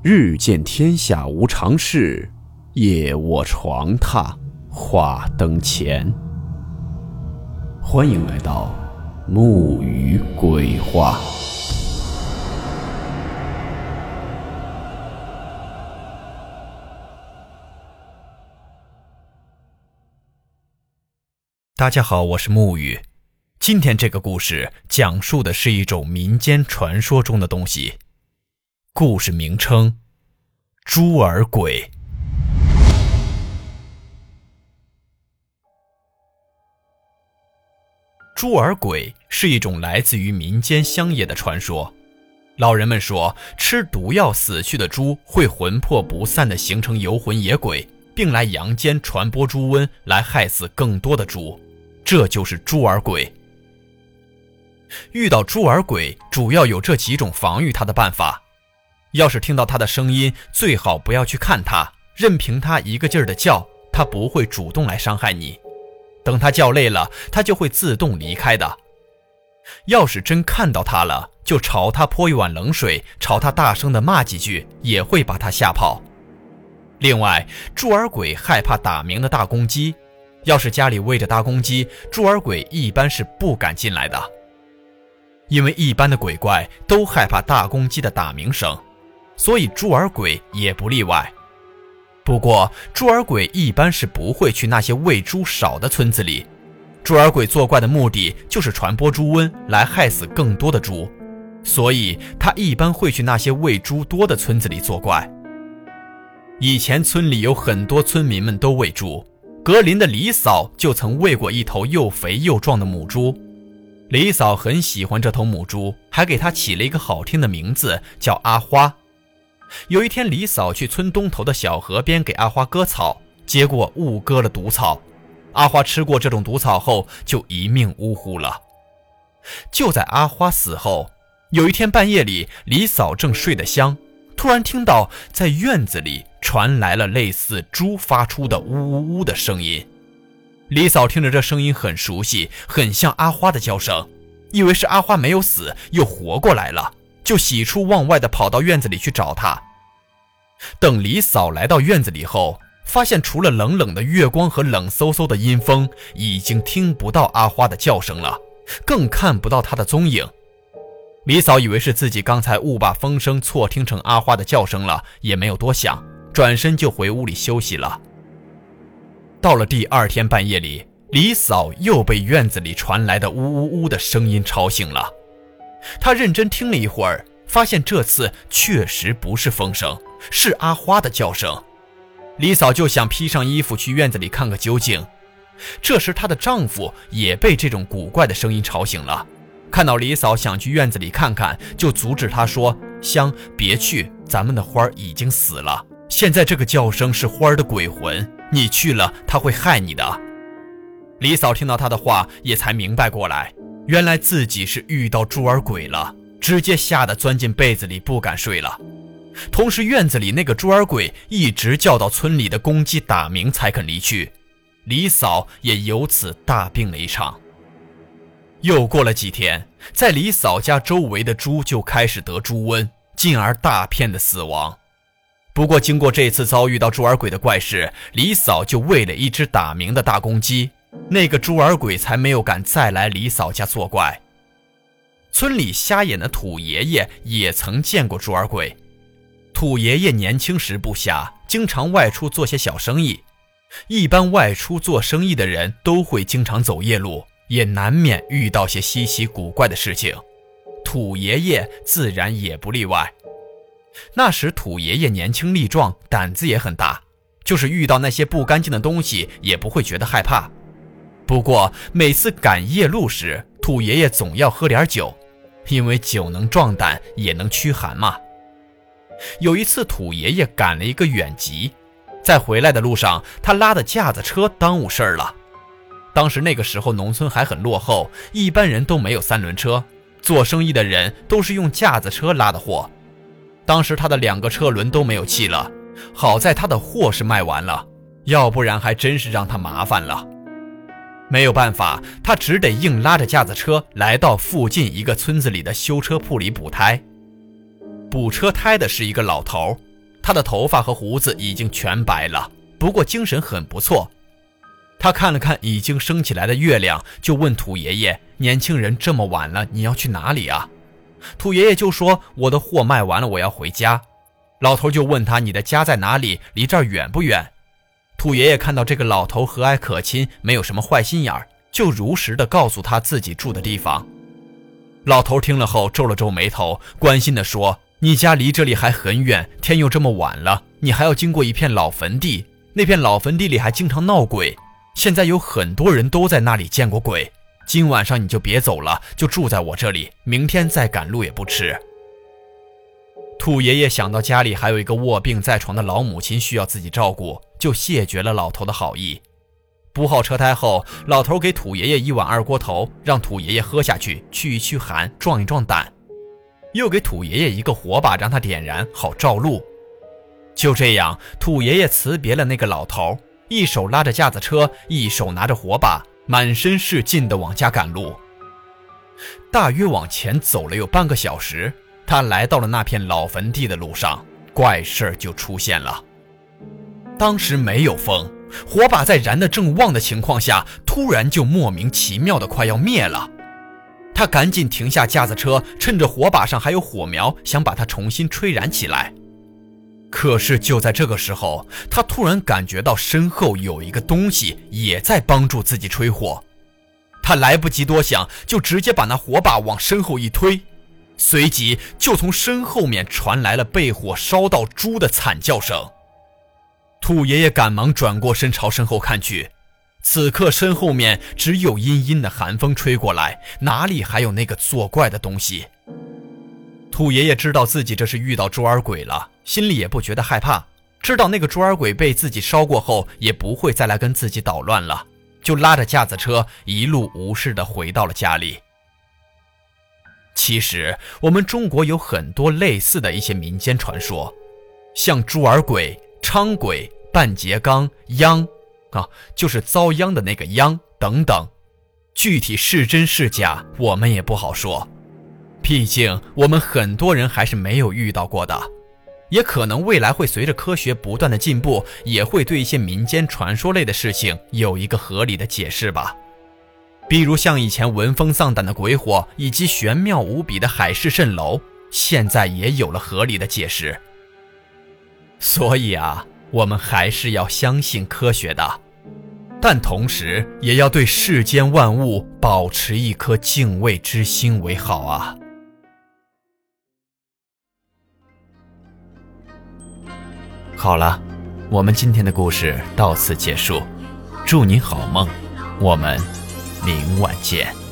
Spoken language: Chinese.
日见天下无常事，夜卧床榻话灯前。欢迎来到木鱼鬼话。大家好，我是木鱼。今天这个故事讲述的是一种民间传说中的东西。故事名称：猪儿鬼。猪儿鬼是一种来自于民间乡野的传说。老人们说，吃毒药死去的猪会魂魄不散的形成游魂野鬼，并来阳间传播猪瘟，来害死更多的猪。这就是猪儿鬼。遇到猪儿鬼，主要有这几种防御它的办法。要是听到他的声音，最好不要去看他，任凭他一个劲儿的叫，他不会主动来伤害你。等他叫累了，他就会自动离开的。要是真看到他了，就朝他泼一碗冷水，朝他大声的骂几句，也会把他吓跑。另外，猪儿鬼害怕打鸣的大公鸡，要是家里喂着大公鸡，猪儿鬼一般是不敢进来的，因为一般的鬼怪都害怕大公鸡的打鸣声。所以猪儿鬼也不例外。不过猪儿鬼一般是不会去那些喂猪少的村子里。猪儿鬼作怪的目的就是传播猪瘟，来害死更多的猪。所以他一般会去那些喂猪多的村子里作怪。以前村里有很多村民们都喂猪，格林的李嫂就曾喂过一头又肥又壮的母猪。李嫂很喜欢这头母猪，还给它起了一个好听的名字，叫阿花。有一天，李嫂去村东头的小河边给阿花割草，结果误割了毒草。阿花吃过这种毒草后，就一命呜呼了。就在阿花死后，有一天半夜里，李嫂正睡得香，突然听到在院子里传来了类似猪发出的呜呜呜的声音。李嫂听着这声音很熟悉，很像阿花的叫声，以为是阿花没有死，又活过来了。就喜出望外地跑到院子里去找他。等李嫂来到院子里后，发现除了冷冷的月光和冷飕飕的阴风，已经听不到阿花的叫声了，更看不到她的踪影。李嫂以为是自己刚才误把风声错听成阿花的叫声了，也没有多想，转身就回屋里休息了。到了第二天半夜里，李嫂又被院子里传来的呜呜呜的声音吵醒了。他认真听了一会儿，发现这次确实不是风声，是阿花的叫声。李嫂就想披上衣服去院子里看个究竟。这时，她的丈夫也被这种古怪的声音吵醒了。看到李嫂想去院子里看看，就阻止她说：“香，别去，咱们的花儿已经死了。现在这个叫声是花儿的鬼魂，你去了，他会害你的。”李嫂听到他的话，也才明白过来。原来自己是遇到猪儿鬼了，直接吓得钻进被子里不敢睡了。同时，院子里那个猪儿鬼一直叫到村里的公鸡打鸣才肯离去，李嫂也由此大病了一场。又过了几天，在李嫂家周围的猪就开始得猪瘟，进而大片的死亡。不过，经过这次遭遇到猪儿鬼的怪事，李嫂就喂了一只打鸣的大公鸡。那个猪儿鬼才没有敢再来李嫂家作怪。村里瞎眼的土爷爷也曾见过猪儿鬼。土爷爷年轻时不瞎，经常外出做些小生意。一般外出做生意的人都会经常走夜路，也难免遇到些稀奇古怪的事情。土爷爷自然也不例外。那时土爷爷年轻力壮，胆子也很大，就是遇到那些不干净的东西，也不会觉得害怕。不过每次赶夜路时，土爷爷总要喝点酒，因为酒能壮胆，也能驱寒嘛。有一次，土爷爷赶了一个远集，在回来的路上，他拉的架子车耽误事儿了。当时那个时候，农村还很落后，一般人都没有三轮车，做生意的人都是用架子车拉的货。当时他的两个车轮都没有气了，好在他的货是卖完了，要不然还真是让他麻烦了。没有办法，他只得硬拉着架子车来到附近一个村子里的修车铺里补胎。补车胎的是一个老头，他的头发和胡子已经全白了，不过精神很不错。他看了看已经升起来的月亮，就问土爷爷：“年轻人，这么晚了，你要去哪里啊？”土爷爷就说：“我的货卖完了，我要回家。”老头就问他：“你的家在哪里？离这儿远不远？”土爷爷看到这个老头和蔼可亲，没有什么坏心眼儿，就如实的告诉他自己住的地方。老头听了后皱了皱眉头，关心地说：“你家离这里还很远，天又这么晚了，你还要经过一片老坟地，那片老坟地里还经常闹鬼。”现在有很多人都在那里见过鬼，今晚上你就别走了，就住在我这里，明天再赶路也不迟。兔爷爷想到家里还有一个卧病在床的老母亲需要自己照顾，就谢绝了老头的好意。补好车胎后，老头给土爷爷一碗二锅头，让土爷爷喝下去，驱一驱寒，壮一壮胆，又给土爷爷一个火把，让他点燃，好照路。就这样，土爷爷辞别了那个老头。一手拉着架子车，一手拿着火把，满身是劲地往家赶路。大约往前走了有半个小时，他来到了那片老坟地的路上，怪事儿就出现了。当时没有风，火把在燃得正旺的情况下，突然就莫名其妙的快要灭了。他赶紧停下架子车，趁着火把上还有火苗，想把它重新吹燃起来。可是就在这个时候，他突然感觉到身后有一个东西也在帮助自己吹火，他来不及多想，就直接把那火把往身后一推，随即就从身后面传来了被火烧到猪的惨叫声。兔爷爷赶忙转过身朝身后看去，此刻身后面只有阴阴的寒风吹过来，哪里还有那个作怪的东西？兔爷爷知道自己这是遇到猪儿鬼了，心里也不觉得害怕。知道那个猪儿鬼被自己烧过后，也不会再来跟自己捣乱了，就拉着架子车一路无事的回到了家里。其实，我们中国有很多类似的一些民间传说，像猪儿鬼、昌鬼、半截缸、殃，啊，就是遭殃的那个殃等等。具体是真是假，我们也不好说。毕竟，我们很多人还是没有遇到过的，也可能未来会随着科学不断的进步，也会对一些民间传说类的事情有一个合理的解释吧。比如像以前闻风丧胆的鬼火，以及玄妙无比的海市蜃楼，现在也有了合理的解释。所以啊，我们还是要相信科学的，但同时也要对世间万物保持一颗敬畏之心为好啊。好了，我们今天的故事到此结束，祝您好梦，我们明晚见。